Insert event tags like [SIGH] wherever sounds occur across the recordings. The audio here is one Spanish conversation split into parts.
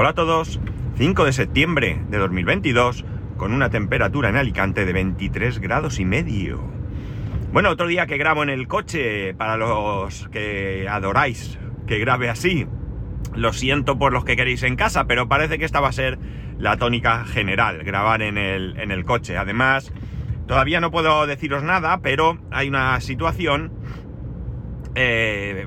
Hola a todos, 5 de septiembre de 2022, con una temperatura en Alicante de 23 grados y medio. Bueno, otro día que grabo en el coche, para los que adoráis que grabe así, lo siento por los que queréis en casa, pero parece que esta va a ser la tónica general, grabar en el, en el coche. Además, todavía no puedo deciros nada, pero hay una situación eh,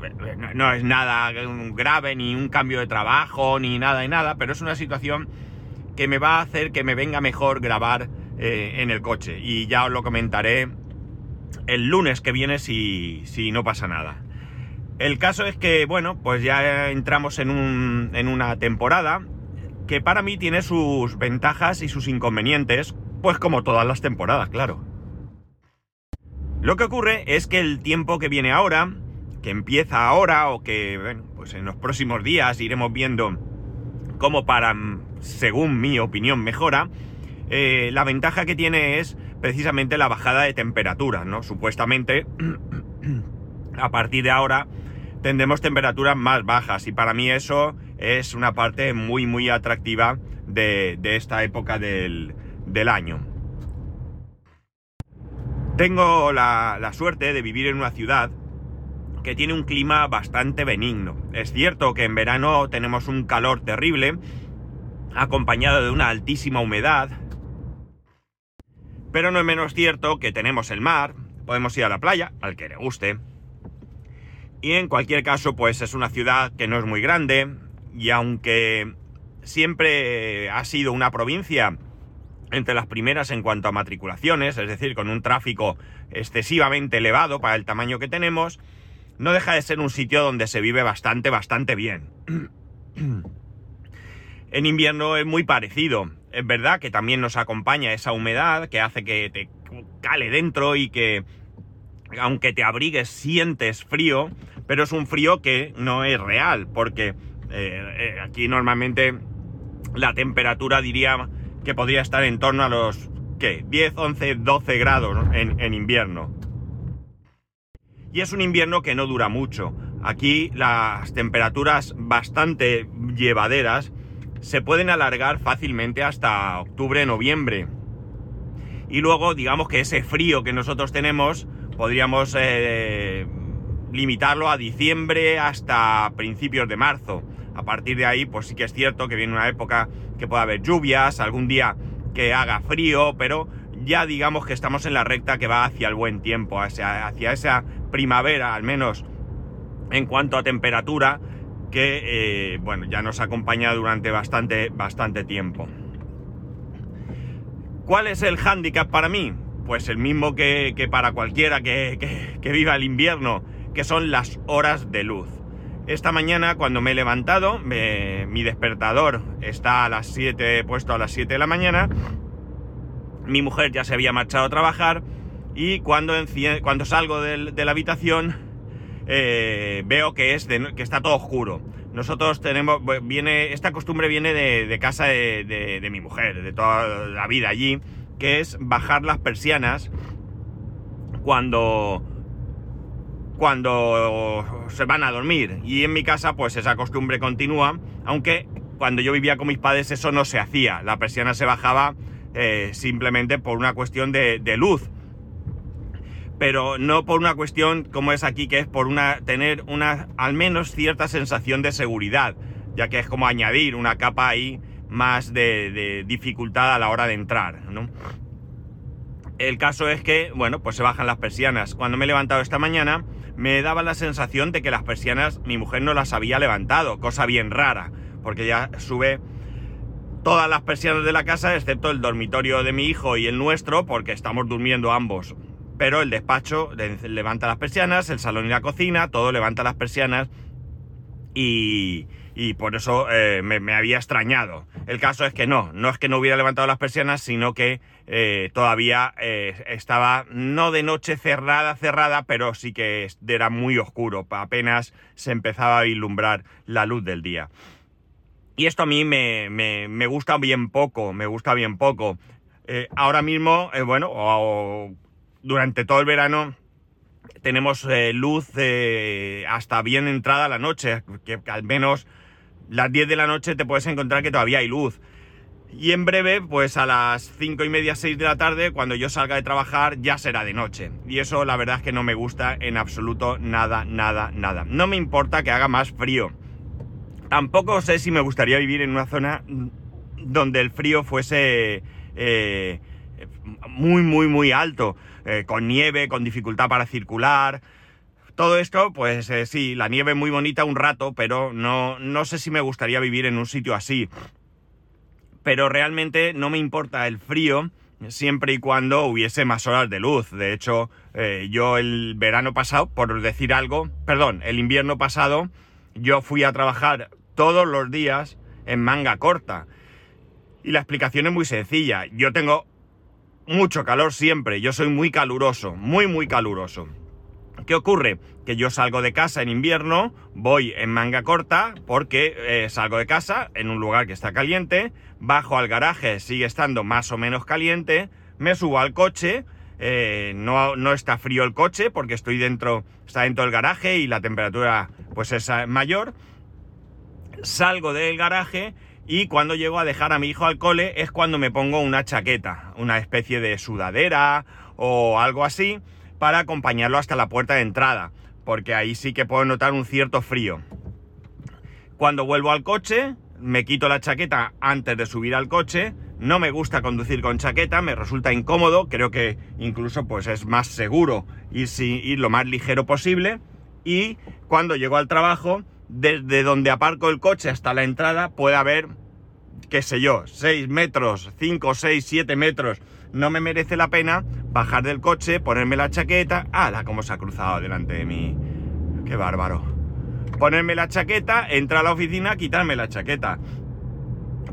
no es nada grave, ni un cambio de trabajo, ni nada y nada, pero es una situación que me va a hacer que me venga mejor grabar eh, en el coche. Y ya os lo comentaré el lunes que viene si, si no pasa nada. El caso es que, bueno, pues ya entramos en, un, en una temporada que para mí tiene sus ventajas y sus inconvenientes, pues como todas las temporadas, claro. Lo que ocurre es que el tiempo que viene ahora que empieza ahora o que, bueno, pues en los próximos días iremos viendo cómo para, según mi opinión, mejora, eh, la ventaja que tiene es precisamente la bajada de temperatura, ¿no? Supuestamente, [CLEARS THROAT] a partir de ahora tendremos temperaturas más bajas y para mí eso es una parte muy, muy atractiva de, esta época del, año. Tengo la suerte de vivir en una ciudad que tiene un clima bastante benigno. Es cierto que en verano tenemos un calor terrible, acompañado de una altísima humedad, pero no es menos cierto que tenemos el mar, podemos ir a la playa, al que le guste, y en cualquier caso, pues es una ciudad que no es muy grande, y aunque siempre ha sido una provincia entre las primeras en cuanto a matriculaciones, es decir, con un tráfico excesivamente elevado para el tamaño que tenemos, no deja de ser un sitio donde se vive bastante, bastante bien. [CLEARS THROAT] en invierno es muy parecido. Es verdad que también nos acompaña esa humedad que hace que te cale dentro y que, aunque te abrigues, sientes frío, pero es un frío que no es real, porque eh, eh, aquí normalmente la temperatura diría que podría estar en torno a los, ¿qué? 10, 11, 12 grados en invierno y es un invierno que no dura mucho. Aquí las temperaturas bastante llevaderas se pueden alargar fácilmente hasta octubre-noviembre. Y luego, digamos que ese frío que nosotros tenemos, podríamos eh, limitarlo a diciembre hasta principios de marzo. A partir de ahí, pues sí que es cierto que viene una época que puede haber lluvias, algún día que haga frío, pero ya digamos que estamos en la recta que va hacia el buen tiempo, hacia, esa primavera, al menos en cuanto a temperatura, que eh, bueno, ya nos acompaña durante bastante, bastante tiempo. ¿Cuál es el hándicap para mí? Pues el mismo que, para cualquiera que, viva el invierno, que son las horas de luz. Esta mañana cuando me he levantado, mi despertador está a las 7, puesto a las 7 de la mañana, mi mujer ya se había marchado a trabajar, y cuando, cuando salgo de, la habitación eh, veo que, es que está todo oscuro. Nosotros tenemos, viene, esta costumbre viene de, casa de, mi mujer, de toda la vida allí, que es bajar las persianas cuando, cuando se van a dormir. Y en mi casa, pues esa costumbre continúa, aunque cuando yo vivía con mis padres eso no se hacía. La persiana se bajaba eh, simplemente por una cuestión de luz pero no por una cuestión como es aquí, que es por una, tener una, al menos cierta sensación de seguridad, ya que es como añadir una capa ahí más de, dificultad a la hora de entrar. El caso es que, bueno, pues se bajan las persianas. Cuando me he levantado esta mañana, me daba la sensación de que las persianas mi mujer no las había levantado, cosa bien rara, porque ya sube todas las persianas de la casa, excepto el dormitorio de mi hijo y el nuestro, porque estamos durmiendo ambos pero el despacho levanta las persianas, el salón y la cocina, todo levanta las persianas y, por eso eh, me, había extrañado. El caso es que no, no es que no hubiera levantado las persianas, sino que eh, todavía eh, estaba no de noche cerrada, cerrada, pero sí que era muy oscuro, apenas se empezaba a vislumbrar la luz del día. Y esto a mí me, me, gusta bien poco, me gusta bien poco. ahora mismo, bueno, o, durante todo el verano tenemos eh, luz eh, hasta bien entrada la noche, que, al menos las 10 de la noche te puedes encontrar que todavía hay luz. Y en breve, pues a las 5 y media, 6 de la tarde, cuando yo salga de trabajar, ya será de noche. Y eso la verdad es que no me gusta en absoluto nada, nada, nada. No me importa que haga más frío. Tampoco sé si me gustaría vivir en una zona donde el frío fuese eh, muy, muy, muy alto, eh, con nieve, con dificultad para circular. Todo esto, pues eh, sí, la nieve muy bonita un rato, pero no, no sé si me gustaría vivir en un sitio así pero realmente no me importa el frío siempre y cuando hubiese más horas de luz. De hecho, yo el verano pasado, por decir algo, perdón, el invierno pasado, yo fui a trabajar todos los días en manga corta. Y la explicación es muy sencilla. Yo tengo mucho calor siempre, yo soy muy caluroso, muy, muy caluroso. ¿Qué ocurre? Que yo salgo de casa en invierno, voy en manga corta, porque eh, salgo de casa en un lugar que está caliente, bajo al garaje, sigue estando más o menos caliente, me subo al coche, eh, no, no, está frío el coche porque estoy dentro, está dentro del garaje y la temperatura pues es eh, mayor, salgo del garaje y cuando llego a dejar a mi hijo al cole es cuando me pongo una chaqueta, una especie de sudadera o algo así, para acompañarlo hasta la puerta de entrada, porque ahí sí que puedo notar un cierto frío. Cuando vuelvo al coche, me quito la chaqueta antes de subir al coche, no me gusta conducir con chaqueta, me resulta incómodo, creo que incluso pues es más seguro ir, ir lo más ligero posible y cuando llego al trabajo, desde donde aparco el coche hasta la entrada puede haber, qué sé yo, 6 metros, 5, 6, 7 metros no me merece la pena bajar del coche, ponerme la chaqueta. ¡Hala! ¿Cómo se ha cruzado delante de mí? ¡Qué bárbaro! Ponerme la chaqueta, entrar a la oficina, quitarme la chaqueta.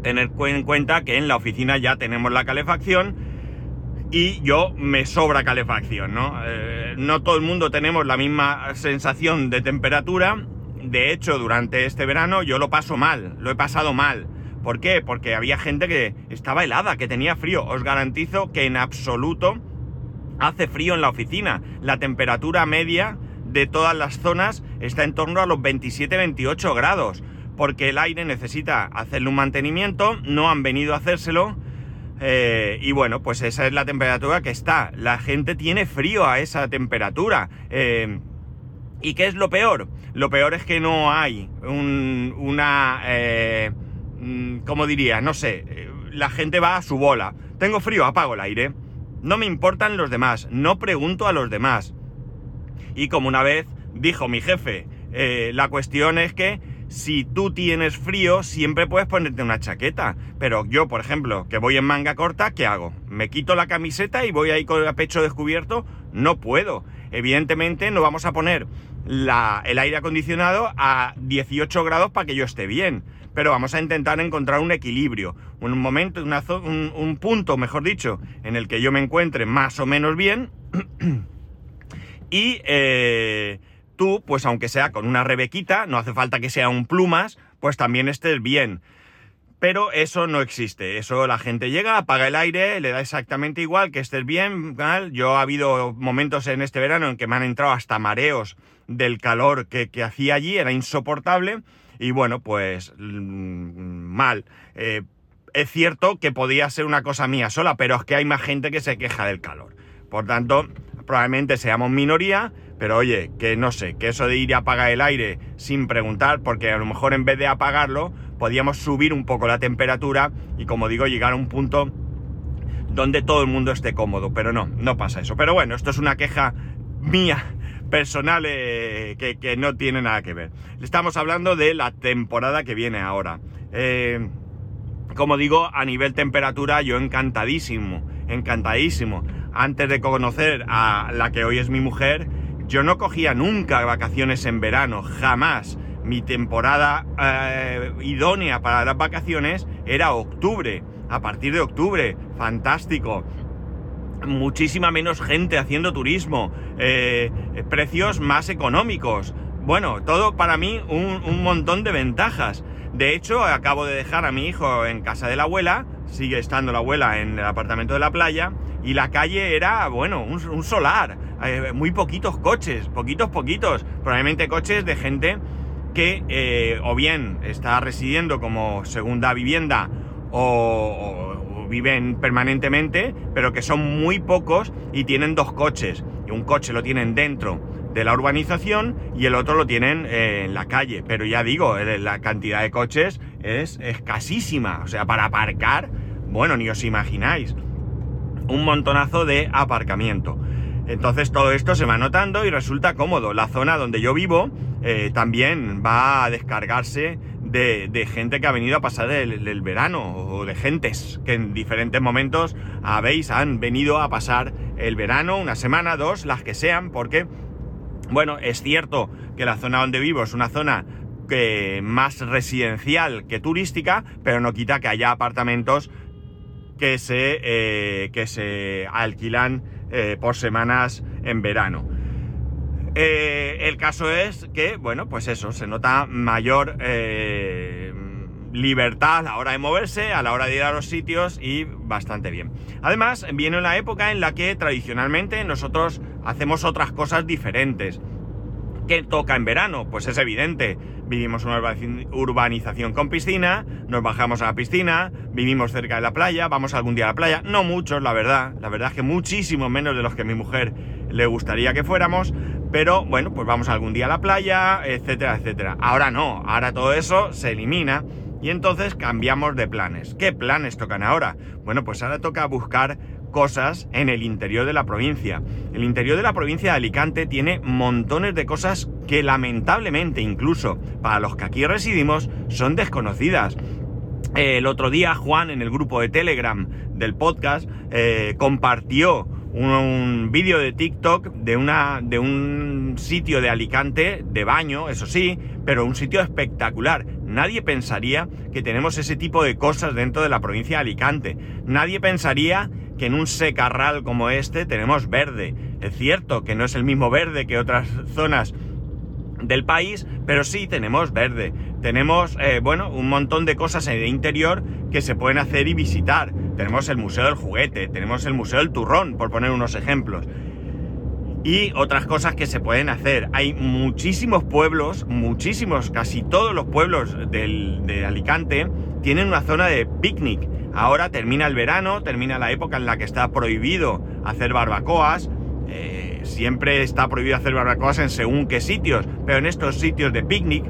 Tener en cuenta que en la oficina ya tenemos la calefacción y yo me sobra calefacción, ¿no? Eh, no todo el mundo tenemos la misma sensación de temperatura. De hecho, durante este verano yo lo paso mal, lo he pasado mal ¿Por qué? Porque había gente que estaba helada, que tenía frío. Os garantizo que en absoluto hace frío en la oficina. La temperatura media de todas las zonas está en torno a los 27-28 grados, porque el aire necesita hacerle un mantenimiento, no han venido a hacérselo. Eh, y bueno, pues esa es la temperatura que está. La gente tiene frío a esa temperatura. Eh, ¿Y qué es lo peor? Lo peor es que no hay una... Eh, Mm, como diría, no sé, eh, la gente va a su bola. Tengo frío, apago el aire. No me importan los demás, no pregunto a los demás. Y como una vez dijo mi jefe, eh, la cuestión es que si tú tienes frío, siempre puedes ponerte una chaqueta. Pero yo, por ejemplo, que voy en manga corta, ¿qué hago? ¿Me quito la camiseta y voy ahí con el pecho descubierto? No puedo. Evidentemente no vamos a poner el aire acondicionado a 18 grados para que yo esté bien pero vamos a intentar encontrar un equilibrio, un momento, un, punto, mejor dicho, en el que yo me encuentre más o menos bien [CLEARS THROAT] y eh, tú, pues aunque sea con una rebequita, no hace falta que sea un plumas, pues también estés bien. Pero eso no existe. Eso la gente llega, apaga el aire, le da exactamente igual que estés bien. Yo ha habido momentos en este verano en que me han entrado hasta mareos del calor que, que hacía allí, era insoportable. Y bueno, pues mm, mal. Eh, es cierto que podía ser una cosa mía sola, pero es que hay más gente que se queja del calor. Por tanto, probablemente seamos minoría, pero oye, que no sé, que eso de ir a apagar el aire sin preguntar, porque a lo mejor en vez de apagarlo, podíamos subir un poco la temperatura y como digo, llegar a un punto donde todo el mundo esté cómodo. Pero no, no pasa eso. Pero bueno, esto es una queja mía personales que, no tiene nada que ver. Estamos hablando de la temporada que viene ahora. Eh, como digo, a nivel temperatura, yo encantadísimo, encantadísimo. Antes de conocer a la que hoy es mi mujer, yo no cogía nunca vacaciones en verano, jamás. Mi temporada eh, idónea para las vacaciones era octubre. A partir de octubre, fantástico muchísima menos gente haciendo turismo, eh, precios más económicos. Bueno, todo para mí un, montón de ventajas. De hecho, acabo de dejar a mi hijo en casa de la abuela, sigue estando la abuela en el apartamento de la playa, y la calle era, bueno, un, solar, eh, muy poquitos coches, poquitos, poquitos, probablemente coches de gente que eh, o bien está residiendo como segunda vivienda o viven permanentemente, pero que son muy pocos y tienen dos coches. Y un coche lo tienen dentro de la urbanización y el otro lo tienen eh, en la calle. Pero ya digo, la cantidad de coches es escasísima. O sea, para aparcar, bueno, ni os imagináis. Un montonazo de aparcamiento. Entonces todo esto se va notando y resulta cómodo. La zona donde yo vivo eh, también va a descargarse de, gente que ha venido a pasar el, verano o de gentes que en diferentes momentos habéis, han venido a pasar el verano, una semana, dos, las que sean, porque, bueno, es cierto que la zona donde vivo es una zona que más residencial que turística, pero no quita que haya apartamentos que se, eh, que se alquilan eh, por semanas en verano. Eh, el caso es que, bueno, pues eso, se nota mayor eh, libertad a la hora de moverse, a la hora de ir a los sitios y bastante bien. Además, viene una época en la que tradicionalmente nosotros hacemos otras cosas diferentes. ¿Qué toca en verano? Pues es evidente. Vivimos una urbanización con piscina, nos bajamos a la piscina, vivimos cerca de la playa, vamos algún día a la playa. No muchos, la verdad. La verdad es que muchísimo menos de los que mi mujer le gustaría que fuéramos. Pero bueno, pues vamos algún día a la playa, etcétera, etcétera. Ahora no, ahora todo eso se elimina y entonces cambiamos de planes. ¿Qué planes tocan ahora? Bueno, pues ahora toca buscar cosas en el interior de la provincia. El interior de la provincia de Alicante tiene montones de cosas que lamentablemente incluso para los que aquí residimos son desconocidas. El otro día Juan en el grupo de Telegram del podcast eh, compartió un, vídeo de TikTok de, una, de un sitio de Alicante, de baño, eso sí, pero un sitio espectacular. Nadie pensaría que tenemos ese tipo de cosas dentro de la provincia de Alicante. Nadie pensaría que en un secarral como este tenemos verde. Es cierto que no es el mismo verde que otras zonas del país, pero sí tenemos verde. Tenemos, eh, bueno, un montón de cosas en el interior que se pueden hacer y visitar. Tenemos el Museo del Juguete, tenemos el Museo del Turrón, por poner unos ejemplos. Y otras cosas que se pueden hacer. Hay muchísimos pueblos, muchísimos, casi todos los pueblos de Alicante tienen una zona de picnic. Ahora termina el verano, termina la época en la que está prohibido hacer barbacoas. Eh, siempre está prohibido hacer barbacoas en según qué sitios, pero en estos sitios de picnic,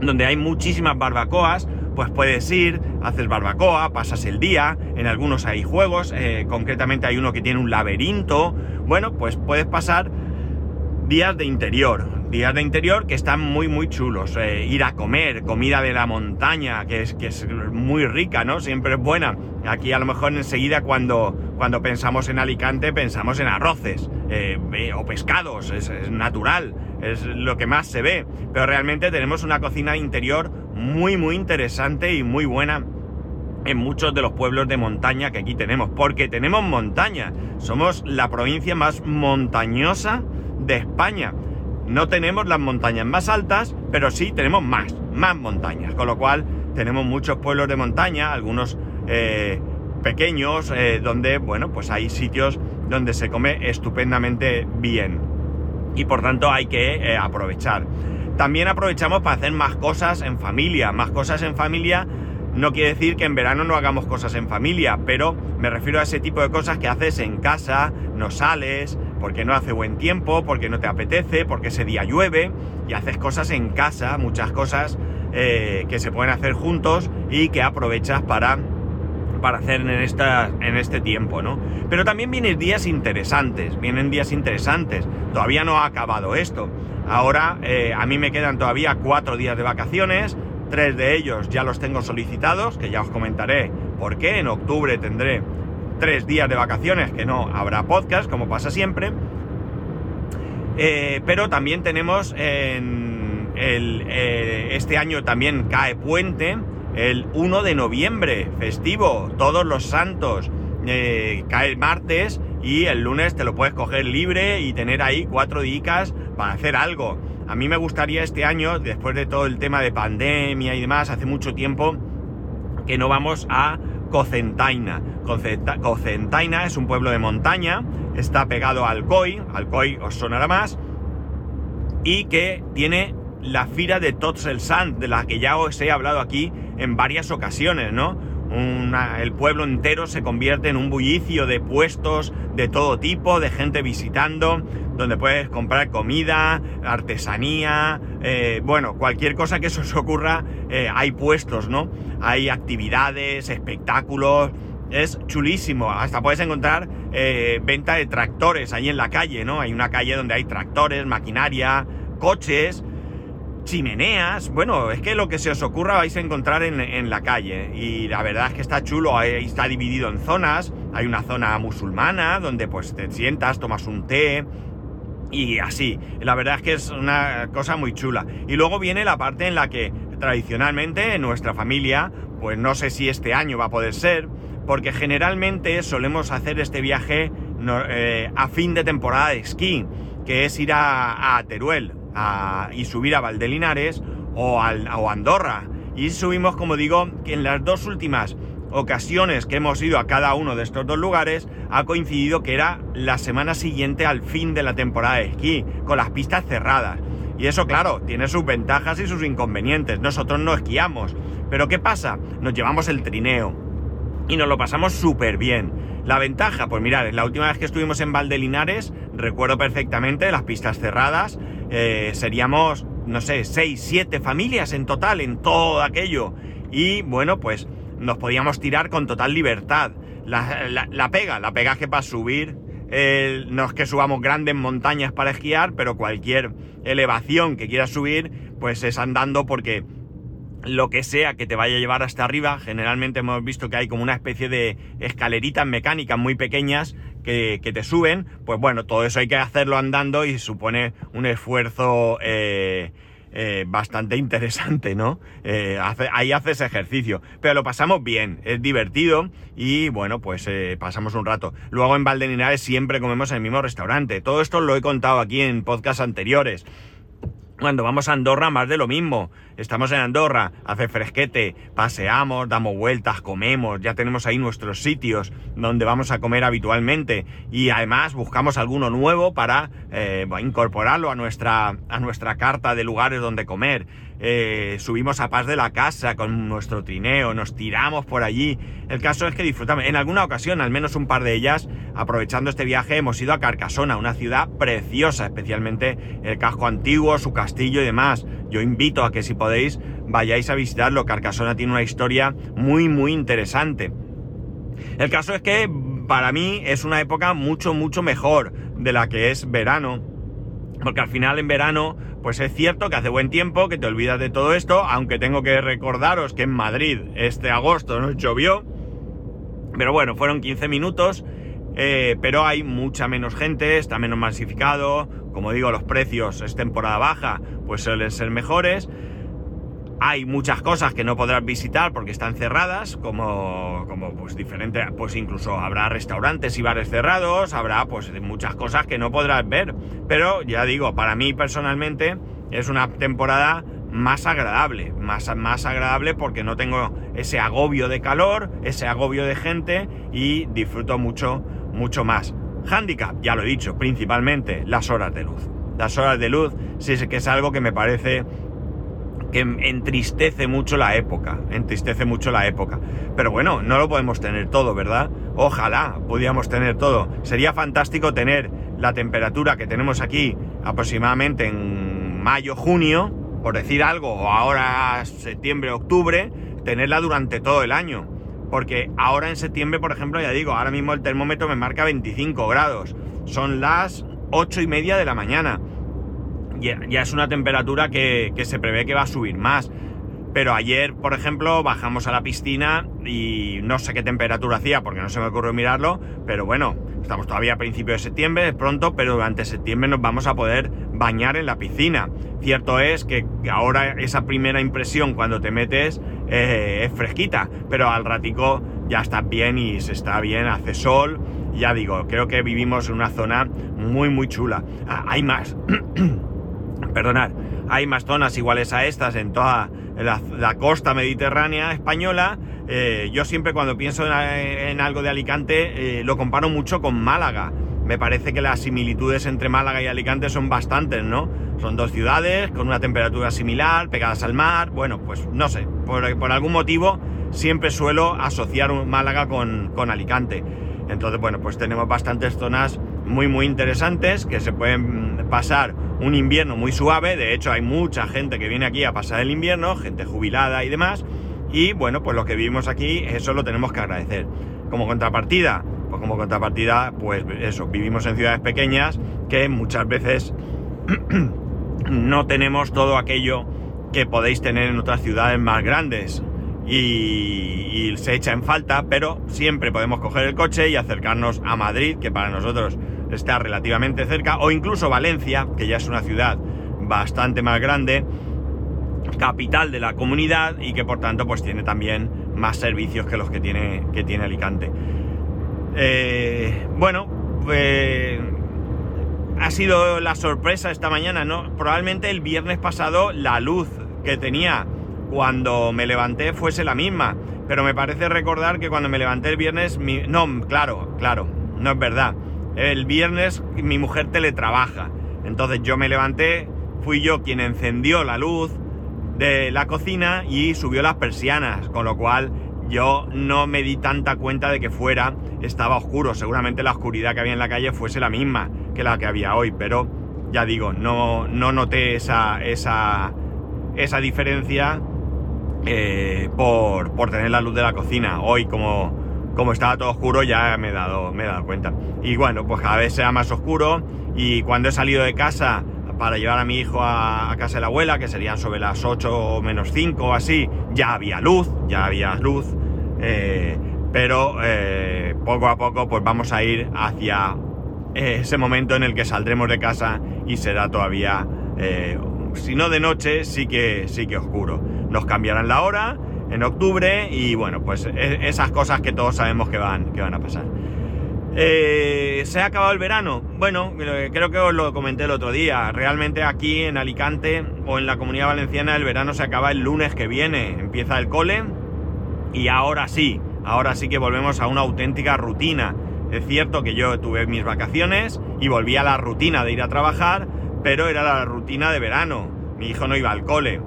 donde hay muchísimas barbacoas, pues puedes ir, haces barbacoa, pasas el día, en algunos hay juegos, eh, concretamente hay uno que tiene un laberinto, bueno, pues puedes pasar días de interior, días de interior que están muy muy chulos, eh, ir a comer, comida de la montaña, que es, que es muy rica, ¿no? Siempre es buena. Aquí a lo mejor enseguida cuando, cuando pensamos en Alicante pensamos en arroces eh, o pescados, es, es natural, es lo que más se ve, pero realmente tenemos una cocina interior muy muy interesante y muy buena en muchos de los pueblos de montaña que aquí tenemos, porque tenemos montaña, somos la provincia más montañosa de España. No tenemos las montañas más altas, pero sí tenemos más, más montañas, con lo cual tenemos muchos pueblos de montaña, algunos eh, pequeños, eh, donde, bueno, pues hay sitios donde se come estupendamente bien. Y por tanto hay que eh, aprovechar. También aprovechamos para hacer más cosas en familia. Más cosas en familia no quiere decir que en verano no hagamos cosas en familia, pero me refiero a ese tipo de cosas que haces en casa, no sales, porque no hace buen tiempo, porque no te apetece, porque ese día llueve, y haces cosas en casa, muchas cosas eh, que se pueden hacer juntos y que aprovechas para, para hacer en, esta, en este tiempo, ¿no? Pero también vienen días interesantes, vienen días interesantes. Todavía no ha acabado esto. Ahora eh, a mí me quedan todavía cuatro días de vacaciones, tres de ellos ya los tengo solicitados, que ya os comentaré por qué. En octubre tendré tres días de vacaciones, que no habrá podcast, como pasa siempre. Eh, pero también tenemos en el, eh, este año también cae puente el 1 de noviembre, festivo, todos los santos. cae martes y el lunes te lo puedes coger libre y tener ahí cuatro días para hacer algo. A mí me gustaría este año, después de todo el tema de pandemia y demás, hace mucho tiempo que no vamos a Cocentaina. Cocentaina es un pueblo de montaña, está pegado a Alcoy, Alcoy os sonará más, y que tiene la Fira de Tots el Sant, de la que ya os he hablado aquí en varias ocasiones, ¿no? El pueblo entero se convierte en un bullicio de puestos de todo tipo, de gente visitando, donde puedes comprar comida, artesanía, eh, bueno, cualquier cosa que se os ocurra, eh, hay puestos, ¿no? Hay actividades, espectáculos, es chulísimo. Hasta puedes encontrar eh, venta de tractores ahí en la calle, ¿no? Hay una calle donde hay tractores, maquinaria, coches, chimeneas. Bueno, es que lo que se os ocurra vais a encontrar en, la calle. Y la verdad es que está chulo, está dividido en zonas. Hay una zona musulmana donde pues te sientas, tomas un té. Y así, la verdad es que es una cosa muy chula. Y luego viene la parte en la que tradicionalmente en nuestra familia, pues no sé si este año va a poder ser, porque generalmente solemos hacer este viaje eh, a fin de temporada de esquí, que es ir a, Teruel y subir a Valdelinares o, a Andorra. Y subimos, como digo, que en las dos últimas ocasiones que hemos ido a cada uno de estos dos lugares ha coincidido que era la semana siguiente al fin de la temporada de esquí, con las pistas cerradas. Y eso, claro, tiene sus ventajas y sus inconvenientes. Nosotros no esquiamos. Pero ¿qué pasa? Nos llevamos el trineo y nos lo pasamos súper bien. La ventaja, pues mirad, la última vez que estuvimos en Valdelinares, recuerdo perfectamente las pistas cerradas, eh, seríamos, no sé, 6, 7 familias en total en todo aquello. Y bueno, pues nos podíamos tirar con total libertad. La, pega, la pega que para subir, no es que subamos grandes montañas para esquiar, pero cualquier elevación que quieras subir, pues es andando porque lo que sea que te vaya a llevar hasta arriba. Generalmente hemos visto que hay como una especie de escaleritas mecánicas muy pequeñas que, te suben. Pues bueno, todo eso hay que hacerlo andando y supone un esfuerzo eh, eh, bastante interesante, ¿no? Eh, ahí haces ejercicio. Pero lo pasamos bien, es divertido y bueno, pues pasamos un rato. Luego en Valdeninares siempre comemos en el mismo restaurante. Todo esto lo he contado aquí en podcasts anteriores. Cuando vamos a Andorra, más de lo mismo. Estamos en Andorra, hace fresquete, paseamos, damos vueltas, comemos, ya tenemos ahí nuestros sitios donde vamos a comer habitualmente y además buscamos alguno nuevo para eh, incorporarlo a nuestra, a nuestra carta de lugares donde comer. Eh, subimos a Paz de la Casa con nuestro trineo, nos tiramos por allí. El caso es que disfrutamos. En alguna ocasión, al menos un par de ellas, aprovechando este viaje, hemos ido a Carcasona, una ciudad preciosa, especialmente el casco antiguo, su castillo y demás. Yo invito a que si podéis vayáis a visitarlo. Carcasona tiene una historia muy, muy interesante. El caso es que para mí es una época mucho, mucho mejor de la que es verano. Porque al final en verano pues es cierto que hace buen tiempo, que te olvidas de todo esto, aunque tengo que recordaros que en Madrid este agosto no llovió. Pero bueno, fueron 15 minutos, eh, pero hay mucha menos gente, está menos masificado. Como digo, los precios es temporada baja, pues suelen ser mejores. Hay muchas cosas que no podrás visitar porque están cerradas, como, como pues diferente, pues incluso habrá restaurantes y bares cerrados, habrá pues muchas cosas que no podrás ver. Pero ya digo, para mí personalmente es una temporada más agradable, más, más agradable porque no tengo ese agobio de calor, ese agobio de gente y disfruto mucho, mucho más. Handicap, ya lo he dicho, principalmente las horas de luz. Las horas de luz sí que es algo que me parece que entristece mucho la época, entristece mucho la época. Pero bueno, no lo podemos tener todo, ¿verdad? Ojalá pudiéramos tener todo. Sería fantástico tener la temperatura que tenemos aquí aproximadamente en mayo, junio, por decir algo, o ahora septiembre, octubre, tenerla durante todo el año. Porque ahora en septiembre, por ejemplo, ya digo, ahora mismo el termómetro me marca 25 grados. Son las 8 y media de la mañana ya, es una temperatura que, se prevé que va a subir más. Pero ayer, por ejemplo, bajamos a la piscina y no sé qué temperatura hacía porque no se me ocurrió mirarlo, pero bueno, estamos todavía a principios de septiembre, es pronto, pero durante septiembre nos vamos a poder bañar en la piscina. Cierto es que ahora esa primera impresión cuando te metes eh, es fresquita, pero al ratico ya está bien y se está bien, hace sol. Ya digo, creo que vivimos en una zona muy, muy chula. Ah, hay más. [CLEARS THROAT] perdonad, hay más zonas iguales a estas en toda la, costa mediterránea española. Eh, yo siempre cuando pienso en, algo de Alicante eh, lo comparo mucho con Málaga. me parece que las similitudes entre Málaga y Alicante son bastantes, ¿no? Son dos ciudades con una temperatura similar, pegadas al mar. Bueno, pues no sé, por, algún motivo siempre suelo asociar Málaga con, con Alicante. Entonces, bueno, pues tenemos bastantes zonas muy, muy interesantes que se pueden pasar un invierno muy suave. De hecho, hay mucha gente que viene aquí a pasar el invierno, gente jubilada y demás. Y bueno, pues lo que vivimos aquí, eso lo tenemos que agradecer. Como contrapartida, pues como contrapartida, pues eso, vivimos en ciudades pequeñas que muchas veces [CLEARS THROAT] no tenemos todo aquello que podéis tener en otras ciudades más grandes. Y, y, se echa en falta, pero siempre podemos coger el coche y acercarnos a Madrid, que para nosotros está relativamente cerca, o incluso Valencia, que ya es una ciudad bastante más grande, capital de la comunidad y que por tanto pues tiene también más servicios que los que tiene, que tiene Alicante. Eh, bueno, pues ha sido la sorpresa esta mañana, ¿no? Probablemente el viernes pasado la luz que tenía cuando me levanté fuese la misma, pero me parece recordar que cuando me levanté el viernes, no, claro, claro, no es verdad. El viernes mi mujer teletrabaja, entonces yo me levanté, fui yo quien encendió la luz, de la cocina y subió las persianas, con lo cual yo no me di tanta cuenta de que fuera estaba oscuro. Seguramente la oscuridad que había en la calle fuese la misma que la que había hoy, pero ya digo, no, no noté esa, esa, esa diferencia eh, por, por, tener la luz de la cocina. Hoy, como, como estaba todo oscuro, ya me he, dado, me he dado cuenta. Y bueno, pues cada vez sea más oscuro y cuando he salido de casa para llevar a mi hijo a, casa de la abuela, que serían sobre las 8 o menos 5 o así, ya había luz, ya había luz, eh, pero eh, poco a poco pues vamos a ir hacia eh, ese momento en el que saldremos de casa y será todavía, si no de noche, sí que, sí que oscuro. Nos cambiarán la hora en octubre y bueno, pues e, esas cosas que todos sabemos que van, que van a pasar. Eh, ¿Se ha acabado el verano? Bueno, creo que os lo comenté el otro día. Realmente aquí en Alicante o en la comunidad valenciana el verano se acaba el lunes que viene. Empieza el cole y ahora sí, ahora sí que volvemos a una auténtica rutina. Es cierto que yo tuve mis vacaciones y volví a la rutina de ir a trabajar, pero era la rutina de verano. Mi hijo no iba al cole.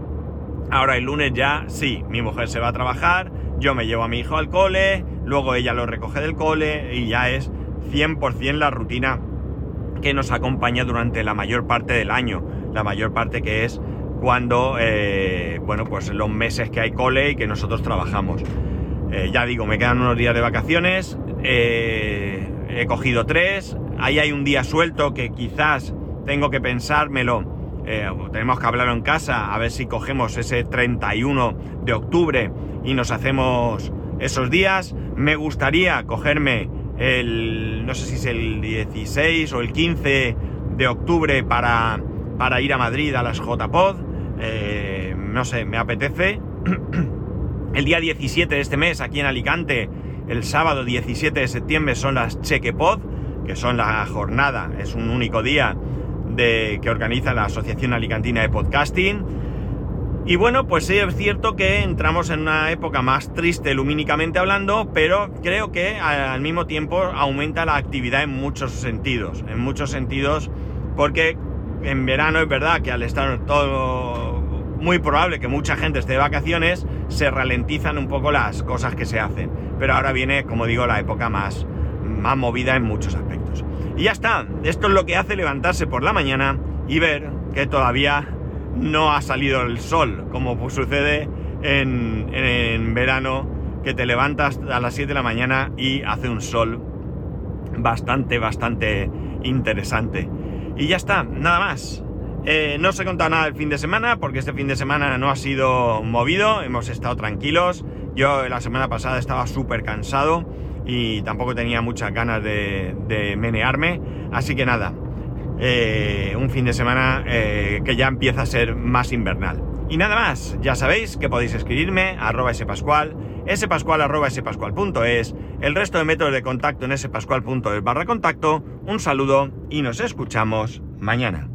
Ahora el lunes ya sí, mi mujer se va a trabajar, yo me llevo a mi hijo al cole, luego ella lo recoge del cole y ya es 100% la rutina que nos acompaña durante la mayor parte del año, la mayor parte que es cuando, eh, bueno, pues los meses que hay cole y que nosotros trabajamos. Eh, ya digo, me quedan unos días de vacaciones, eh, he cogido tres, ahí hay un día suelto que quizás tengo que pensármelo, tenemos que hablarlo en casa, a ver si cogemos ese 31 de octubre y nos hacemos esos días. Me gustaría cogerme el, no sé si es el 16 o el 15 de octubre para, para ir a Madrid a las JPod. Eh, no sé, me apetece. [CLEARS THROAT] El día 17 de este mes, aquí en Alicante, el sábado 17 de septiembre son las Chequepod, que son la jornada, es un único día que organiza la Asociación Alicantina de Podcasting. Y bueno, pues sí es cierto que entramos en una época más triste lumínicamente hablando, pero creo que al mismo tiempo aumenta la actividad en muchos sentidos, en muchos sentidos, porque en verano es verdad que al estar todo muy probable que mucha gente esté de vacaciones, se ralentizan un poco las cosas que se hacen. Pero ahora viene, como digo, la época más, más movida en muchos aspectos. Y ya está, esto es lo que hace levantarse por la mañana y ver que todavía no ha salido el sol, como sucede en, verano, que te levantas a las 7 de la mañana y hace un sol bastante, bastante interesante. Y ya está, nada más. Eh, no os he contado nada el fin de semana porque este fin de semana no ha sido movido, hemos estado tranquilos. Yo la semana pasada estaba súper cansado y tampoco tenía muchas ganas de, menearme, así que nada, eh, un fin de semana eh, que ya empieza a ser más invernal. Y nada más, ya sabéis que podéis escribirme a arroba spascual, spascual arroba spascual.es, el resto de métodos de contacto en spascual.es barra contacto, un saludo y nos escuchamos mañana.